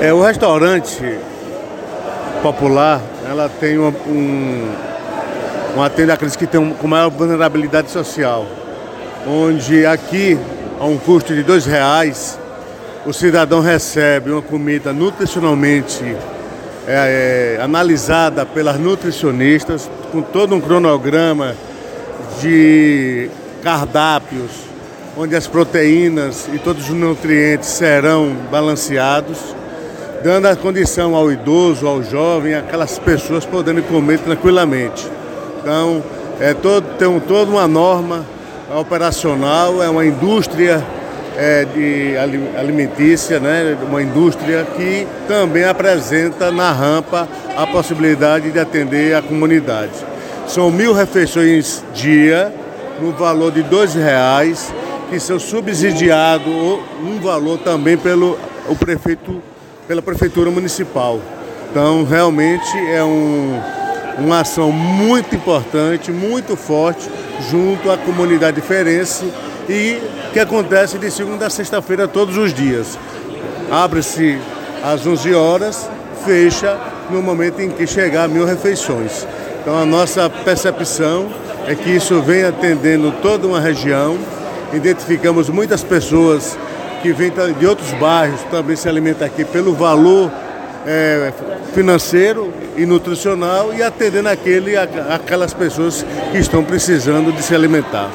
É, o restaurante popular, ela tem um, uma tenda aqueles que tem um, com maior vulnerabilidade social, onde aqui, a um custo de dois reais, o cidadão recebe uma comida nutricionalmente é, é, analisada pelas nutricionistas, com todo um cronograma de cardápios, onde as proteínas e todos os nutrientes serão balanceados, dando a condição ao idoso, ao jovem, aquelas pessoas podendo comer tranquilamente. Então, é todo, tem toda uma norma operacional, é uma indústria é, de alimentícia, né, uma indústria que também apresenta na rampa a possibilidade de atender a comunidade. São mil refeições dia, no valor de dois reais, que são subsidiados um valor também pelo o prefeito, pela prefeitura municipal. Então realmente é um, uma ação muito importante, muito forte, junto à comunidade diferença e que acontece de segunda a sexta-feira todos os dias. Abre-se às 11 horas, fecha no momento em que chegar mil refeições. Então a nossa percepção é que isso vem atendendo toda uma região. Identificamos muitas pessoas que vêm de outros bairros também se alimentam aqui pelo valor é, financeiro e nutricional e atendendo aquele, aquelas pessoas que estão precisando de se alimentar.